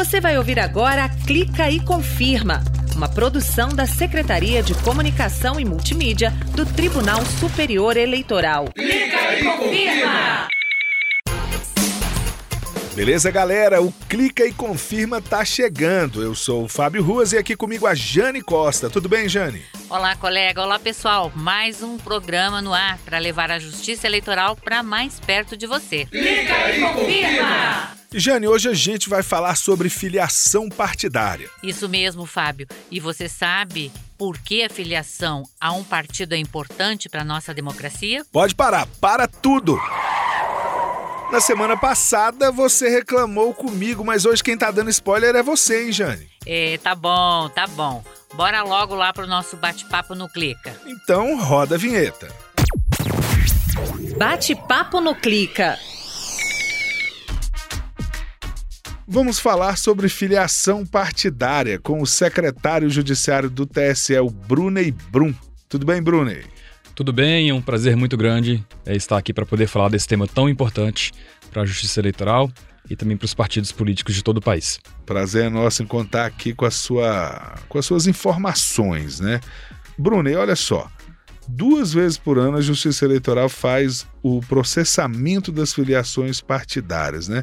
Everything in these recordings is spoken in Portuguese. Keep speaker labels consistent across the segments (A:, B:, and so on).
A: Você vai ouvir agora Clica e Confirma, uma produção da Secretaria de Comunicação e Multimídia do Tribunal Superior Eleitoral.
B: Clica e Confirma!
C: Beleza, galera? O Clica e Confirma tá chegando. Eu sou o Fábio Ruas e aqui comigo a Jane Costa. Tudo bem, Jane?
D: Olá, colega. Olá, pessoal. Mais um programa no ar para levar a justiça eleitoral para mais perto de você.
B: Clica e Confirma!
C: Jane, hoje a gente vai falar sobre filiação partidária.
D: Isso mesmo, Fábio. E você sabe por que a filiação a um partido é importante para nossa democracia?
C: Pode parar, para tudo! Na semana passada você reclamou comigo, mas hoje quem tá dando spoiler é você, hein, Jane?
D: É, tá bom, tá bom. Bora logo lá pro nosso bate-papo no Clica.
C: Então roda a vinheta.
A: Bate-papo no Clica.
C: Vamos falar sobre filiação partidária com o secretário judiciário do TSE, o Brunei Brum. Tudo bem, Brunei?
E: Tudo bem, é um prazer muito grande é, estar aqui para poder falar desse tema tão importante para a justiça eleitoral e também para os partidos políticos de todo o país.
C: Prazer é nosso em contar aqui com, a sua, com as suas informações, né? Brunei, olha só. Duas vezes por ano a Justiça Eleitoral faz o processamento das filiações partidárias, né?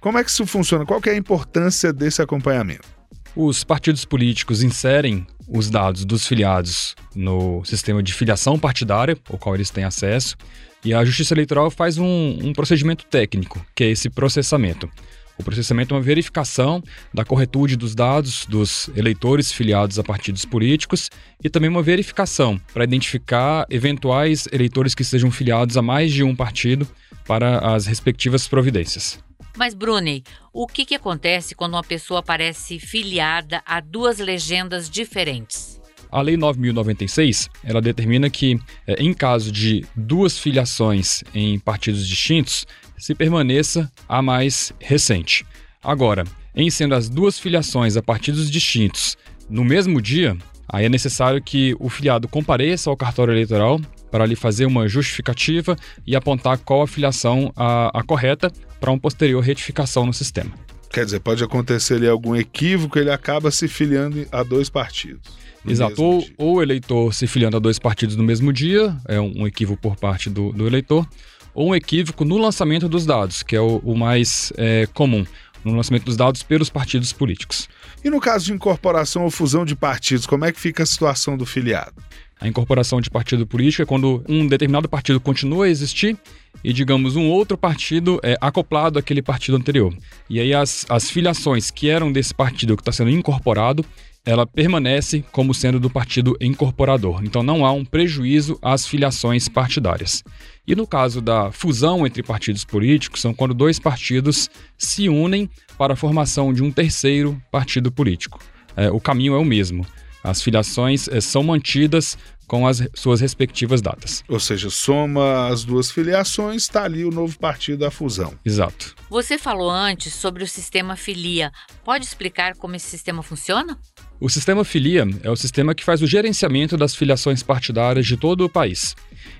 C: Como é que isso funciona? Qual é a importância desse acompanhamento?
E: Os partidos políticos inserem os dados dos filiados no sistema de filiação partidária, ao qual eles têm acesso, e a Justiça Eleitoral faz um, um procedimento técnico, que é esse processamento. O processamento é uma verificação da corretude dos dados dos eleitores filiados a partidos políticos e também uma verificação para identificar eventuais eleitores que sejam filiados a mais de um partido para as respectivas providências.
D: Mas, Bruni, o que, que acontece quando uma pessoa aparece filiada a duas legendas diferentes?
E: A Lei 9.096, ela determina que, é, em caso de duas filiações em partidos distintos, se permaneça a mais recente. Agora, em sendo as duas filiações a partidos distintos no mesmo dia, aí é necessário que o filiado compareça ao cartório eleitoral para lhe fazer uma justificativa e apontar qual a filiação a, a correta para uma posterior retificação no sistema.
C: Quer dizer, pode acontecer ali algum equívoco, ele acaba se filiando a dois partidos.
E: Exato, ou, ou, o eleitor se filiando a dois partidos no mesmo dia, é um, um equívoco por parte do, do, eleitor, ou um equívoco no lançamento dos dados, que é o, o mais é, comum, no lançamento dos dados pelos partidos políticos.
C: E no caso de incorporação ou fusão de partidos, como é que fica a situação do filiado?
E: A incorporação de partido político é quando um determinado partido continua a existir e, digamos, um outro partido é acoplado àquele partido anterior. E aí as, as filiações que eram desse partido que está sendo incorporado, ela permanece como sendo do partido incorporador. Então não há um prejuízo às filiações partidárias. E no caso da fusão entre partidos políticos, são quando dois partidos se unem para a formação de um terceiro partido político. É, o caminho é o mesmo. As filiações é, são mantidas com as suas respectivas datas.
C: Ou seja, soma as duas filiações, está ali o novo partido da fusão.
E: Exato.
D: Você falou antes sobre o sistema filia. Pode explicar como esse sistema funciona?
E: O sistema filia é o sistema que faz o gerenciamento das filiações partidárias de todo o país.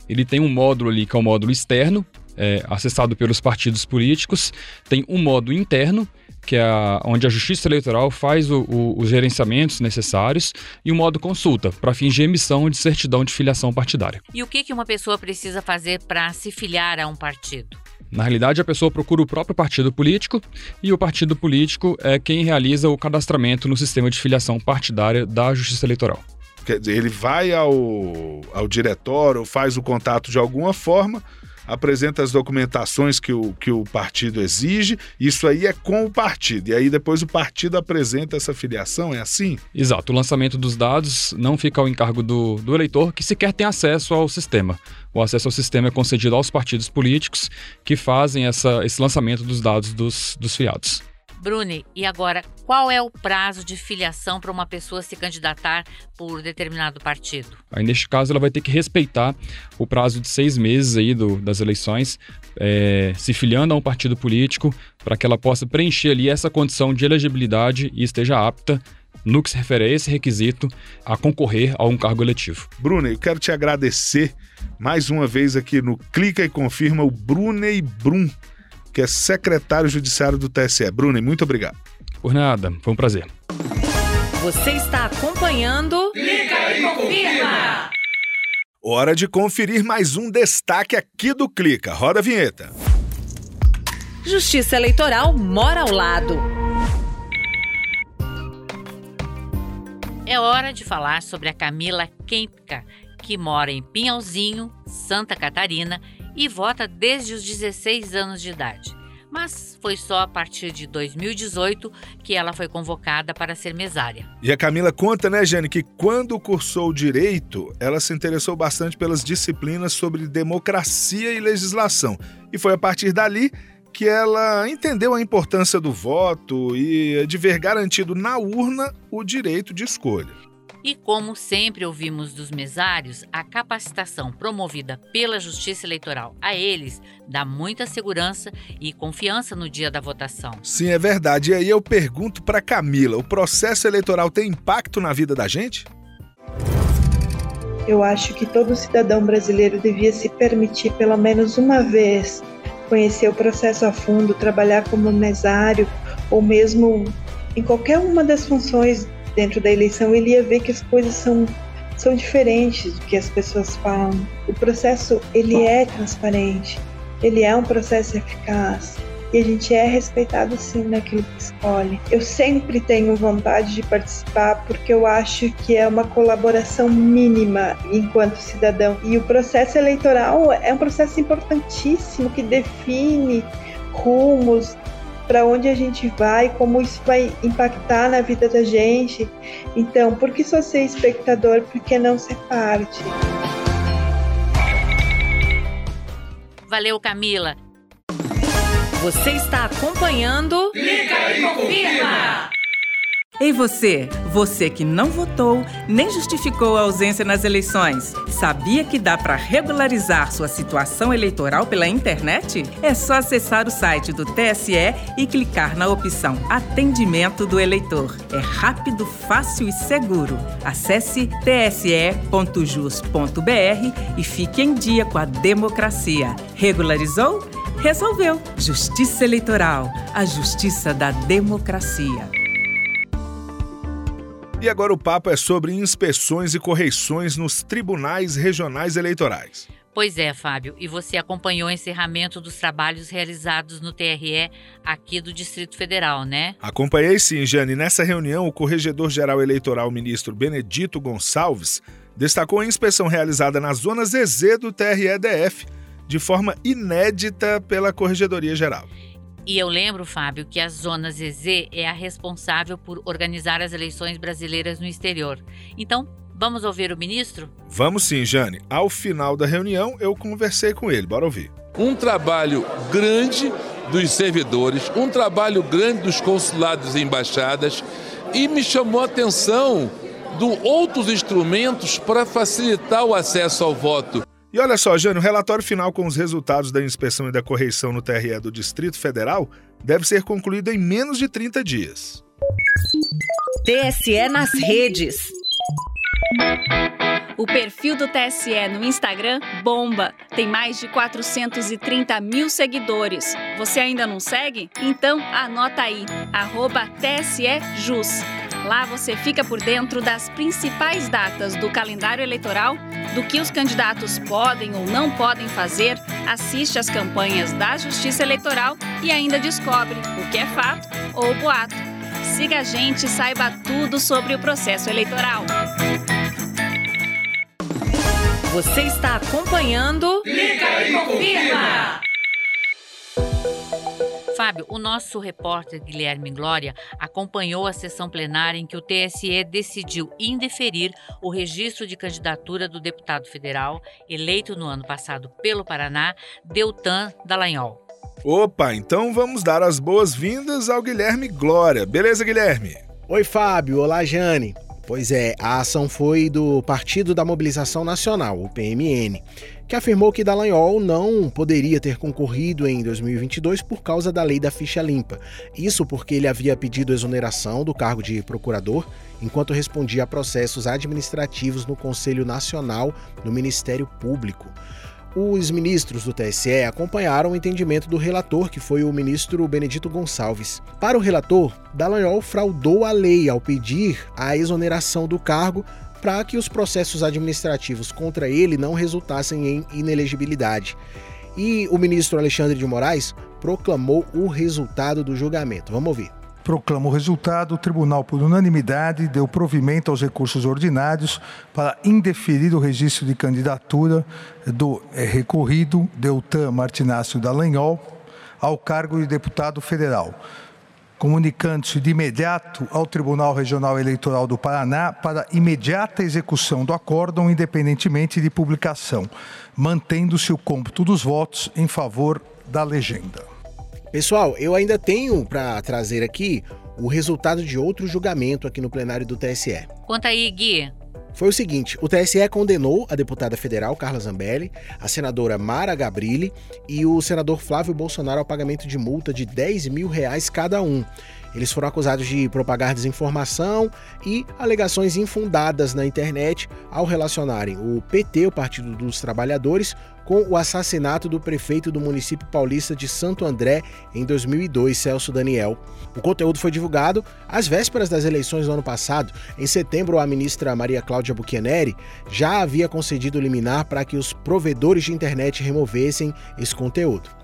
E: Ele tem um módulo ali que é o módulo externo, é, acessado pelos partidos políticos, tem um módulo interno, que é a, onde a Justiça Eleitoral faz o, o, os gerenciamentos necessários, e o modo consulta, para fins de emissão de certidão de filiação partidária.
D: E o que, que uma pessoa precisa fazer para se filiar a um partido?
E: Na realidade, a pessoa procura o próprio partido político e o partido político é quem realiza o cadastramento no sistema de filiação partidária da Justiça Eleitoral.
C: Quer dizer, ele vai ao, ao diretório, faz o contato de alguma forma, apresenta as documentações que o, que o partido exige, isso aí é com o partido. E aí depois o partido apresenta essa filiação, é assim?
E: Exato. O lançamento dos dados não fica ao encargo do, do eleitor, que sequer tem acesso ao sistema. O acesso ao sistema é concedido aos partidos políticos que fazem essa, esse lançamento dos dados dos, dos filiados.
D: Bruni, e agora, qual é o prazo de filiação para uma pessoa se candidatar por determinado partido?
E: Aí, neste caso, ela vai ter que respeitar o prazo de seis meses aí do, das eleições, é, se filiando a um partido político, para que ela possa preencher ali essa condição de elegibilidade e esteja apta no que se refere a esse requisito, a concorrer a um cargo eletivo.
C: Brunei, eu quero te agradecer mais uma vez aqui no Clica e Confirma o Brunei Brum que é secretário judiciário do TSE. Bruno, muito obrigado.
E: Por nada, foi um prazer.
A: Você está acompanhando.
B: Clica e confirma!
C: Hora de conferir mais um destaque aqui do Clica. Roda a vinheta.
A: Justiça Eleitoral mora ao lado.
D: É hora de falar sobre a Camila Kempka, que mora em Pinhalzinho, Santa Catarina e vota desde os 16 anos de idade. Mas foi só a partir de 2018 que ela foi convocada para ser mesária.
C: E a Camila conta, né, Jane, que quando cursou direito, ela se interessou bastante pelas disciplinas sobre democracia e legislação. E foi a partir dali que ela entendeu a importância do voto e de ver garantido na urna o direito de escolha.
D: E como sempre ouvimos dos mesários, a capacitação promovida pela Justiça Eleitoral a eles dá muita segurança e confiança no dia da votação.
C: Sim, é verdade. E aí eu pergunto para Camila, o processo eleitoral tem impacto na vida da gente?
F: Eu acho que todo cidadão brasileiro devia se permitir pelo menos uma vez conhecer o processo a fundo, trabalhar como mesário ou mesmo em qualquer uma das funções dentro da eleição, ele ia ver que as coisas são são diferentes do que as pessoas falam. O processo ele é transparente, ele é um processo eficaz e a gente é respeitado sim naquilo que escolhe. Eu sempre tenho vontade de participar porque eu acho que é uma colaboração mínima enquanto cidadão. E o processo eleitoral é um processo importantíssimo que define rumos para onde a gente vai, como isso vai impactar na vida da gente. Então, por que só ser espectador? Por que não ser parte?
D: Valeu, Camila.
A: Você está acompanhando.
B: Clica e confirma!
G: Ei você, você que não votou nem justificou a ausência nas eleições, sabia que dá para regularizar sua situação eleitoral pela internet? É só acessar o site do TSE e clicar na opção Atendimento do Eleitor. É rápido, fácil e seguro. Acesse tse.jus.br e fique em dia com a democracia. Regularizou? Resolveu. Justiça Eleitoral, a justiça da democracia.
C: E agora o papo é sobre inspeções e correições nos tribunais regionais eleitorais.
D: Pois é, Fábio, e você acompanhou o encerramento dos trabalhos realizados no TRE aqui do Distrito Federal, né?
C: Acompanhei sim, Jane. Nessa reunião, o Corregedor-Geral Eleitoral, ministro Benedito Gonçalves, destacou a inspeção realizada na zona ZZ do TRE-DF, de forma inédita pela Corregedoria Geral.
D: E eu lembro, Fábio, que a Zona ZZ é a responsável por organizar as eleições brasileiras no exterior. Então, vamos ouvir o ministro?
C: Vamos sim, Jane. Ao final da reunião, eu conversei com ele. Bora ouvir.
H: Um trabalho grande dos servidores, um trabalho grande dos consulados e embaixadas, e me chamou a atenção do outros instrumentos para facilitar o acesso ao voto.
C: E olha só, Jânio, o relatório final com os resultados da inspeção e da correição no TRE do Distrito Federal deve ser concluído em menos de 30 dias.
A: TSE nas redes.
I: O perfil do TSE no Instagram bomba. Tem mais de 430 mil seguidores. Você ainda não segue? Então anota aí, TSEJus. Lá você fica por dentro das principais datas do calendário eleitoral, do que os candidatos podem ou não podem fazer, assiste às campanhas da Justiça Eleitoral e ainda descobre o que é fato ou boato. Siga a gente e saiba tudo sobre o processo eleitoral.
A: Você está acompanhando.
B: Clica e confirma!
D: Fábio, o nosso repórter Guilherme Glória acompanhou a sessão plenária em que o TSE decidiu indeferir o registro de candidatura do deputado federal eleito no ano passado pelo Paraná, Deltan Dallagnol.
C: Opa, então vamos dar as boas-vindas ao Guilherme Glória. Beleza, Guilherme?
J: Oi, Fábio. Olá, Jane. Pois é, a ação foi do Partido da Mobilização Nacional, o PMN, que afirmou que Dallagnol não poderia ter concorrido em 2022 por causa da lei da ficha limpa. Isso porque ele havia pedido exoneração do cargo de procurador enquanto respondia a processos administrativos no Conselho Nacional do Ministério Público. os ministros do TSE acompanharam o entendimento do relator, que foi o ministro Benedito Gonçalves. Para o relator, Dallagnol fraudou a lei ao pedir a exoneração do cargo para que os processos administrativos contra ele não resultassem em inelegibilidade. E o ministro Alexandre de Moraes proclamou o resultado do julgamento. Vamos ouvir
K: proclama o resultado, o tribunal, por unanimidade, deu provimento aos recursos ordinários para indeferir o registro de candidatura do é, recorrido Deltan Martinácio Dallagnol ao cargo de deputado federal, comunicando-se de imediato ao Tribunal Regional Eleitoral do Paraná para imediata execução do acórdão, independentemente de publicação, mantendo-se o cômputo dos votos em favor da legenda.
J: Pessoal, eu ainda tenho para trazer aqui o resultado de outro julgamento aqui no plenário do TSE.
D: Conta aí, Gui.
J: Foi o seguinte: o TSE condenou a deputada federal Carla Zambelli, a senadora Mara Gabrilli e o senador Flávio Bolsonaro ao pagamento de multa de 10 mil reais cada um. Eles foram acusados de propagar desinformação e alegações infundadas na internet ao relacionarem o PT, o Partido dos Trabalhadores, com o assassinato do prefeito do município paulista de Santo André em 2002, Celso Daniel. O conteúdo foi divulgado às vésperas das eleições do ano passado. Em setembro, a ministra Maria Cláudia Buchianeri já havia concedido liminar para que os provedores de internet removessem esse conteúdo.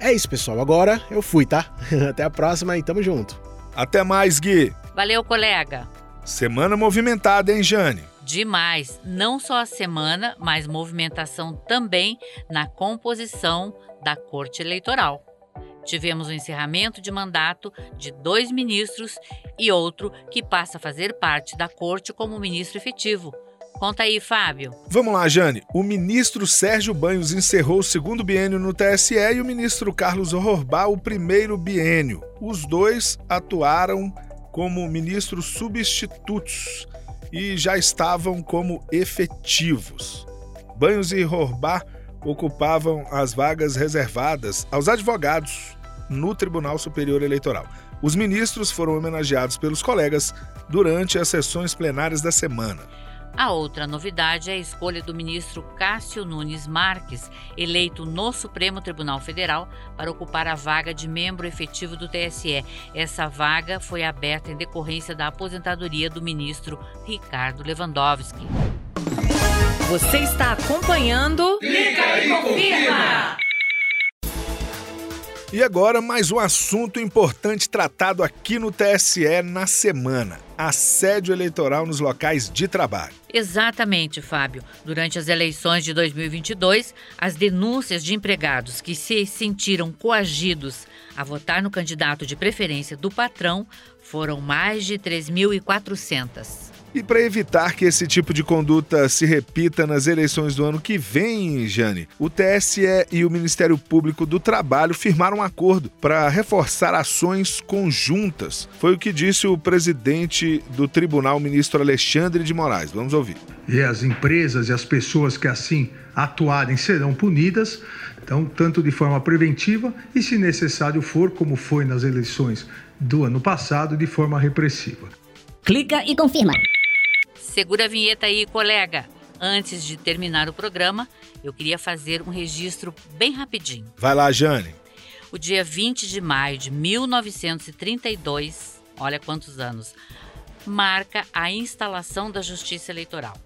J: É isso, pessoal. Agora eu fui, tá? Até a próxima e tamo junto.
C: Até mais, Gui.
D: Valeu, colega.
C: Semana movimentada, hein, Jane?
D: Demais. Não só a semana, mas movimentação também na composição da Corte Eleitoral. Tivemos o encerramento de mandato de dois ministros e outro que passa a fazer parte da corte como ministro efetivo. Conta aí, Fábio.
C: Vamos lá, Jane. O ministro Sérgio Banhos encerrou o segundo biênio no TSE e o ministro Carlos Horrobá o primeiro biênio. Os dois atuaram como ministros substitutos e já estavam como efetivos. Banhos e Horrobá ocupavam as vagas reservadas aos advogados no Tribunal Superior Eleitoral. Os ministros foram homenageados pelos colegas durante as sessões plenárias da semana.
D: A outra novidade é a escolha do ministro Cássio Nunes Marques, eleito no Supremo Tribunal Federal para ocupar a vaga de membro efetivo do TSE. Essa vaga foi aberta em decorrência da aposentadoria do ministro Ricardo Lewandowski.
A: Você está acompanhando.
B: Clica e confirma!
C: E agora, mais um assunto importante tratado aqui no TSE na semana: assédio eleitoral nos locais de trabalho.
D: Exatamente, Fábio. Durante as eleições de 2022, as denúncias de empregados que se sentiram coagidos a votar no candidato de preferência do patrão foram mais de 3.400.
C: E para evitar que esse tipo de conduta se repita nas eleições do ano que vem, Jane, o TSE e o Ministério Público do Trabalho firmaram um acordo para reforçar ações conjuntas. Foi o que disse o presidente do tribunal, ministro Alexandre de Moraes. Vamos ouvir.
K: E as empresas e as pessoas que assim atuarem serão punidas, então, tanto de forma preventiva e, se necessário for, como foi nas eleições do ano passado, de forma repressiva.
L: Clica e confirma.
D: Segura a vinheta aí, colega. Antes de terminar o programa, eu queria fazer um registro bem rapidinho.
C: Vai lá, Jane.
D: O dia 20 de maio de 1932, olha quantos anos, marca a instalação da Justiça Eleitoral.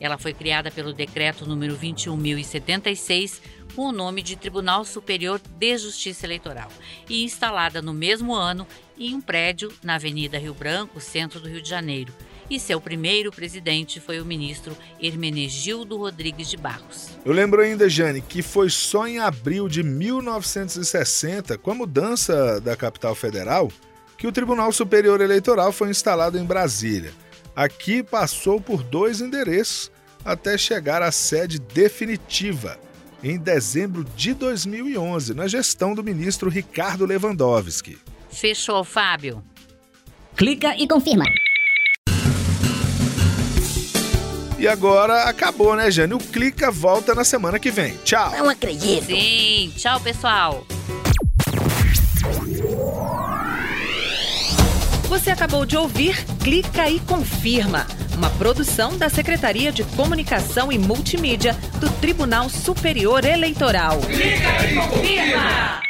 D: Ela foi criada pelo decreto número 21076 com o nome de Tribunal Superior de Justiça Eleitoral e instalada no mesmo ano em um prédio na Avenida Rio Branco, centro do Rio de Janeiro e seu primeiro presidente foi o ministro Hermenegildo Rodrigues de Barros.
C: Eu lembro ainda, Jane, que foi só em abril de 1960, com a mudança da capital federal, que o Tribunal Superior Eleitoral foi instalado em Brasília. Aqui passou por dois endereços até chegar à sede definitiva, em dezembro de 2011, na gestão do ministro Ricardo Lewandowski.
D: Fechou, Fábio.
L: Clica e confirma.
C: E agora acabou, né, Jane? O Clica volta na semana que vem. Tchau.
L: Não acredito.
D: Sim, tchau, pessoal.
A: Você acabou de ouvir Clica e Confirma uma produção da Secretaria de Comunicação e Multimídia do Tribunal Superior Eleitoral.
B: Clica e confirma!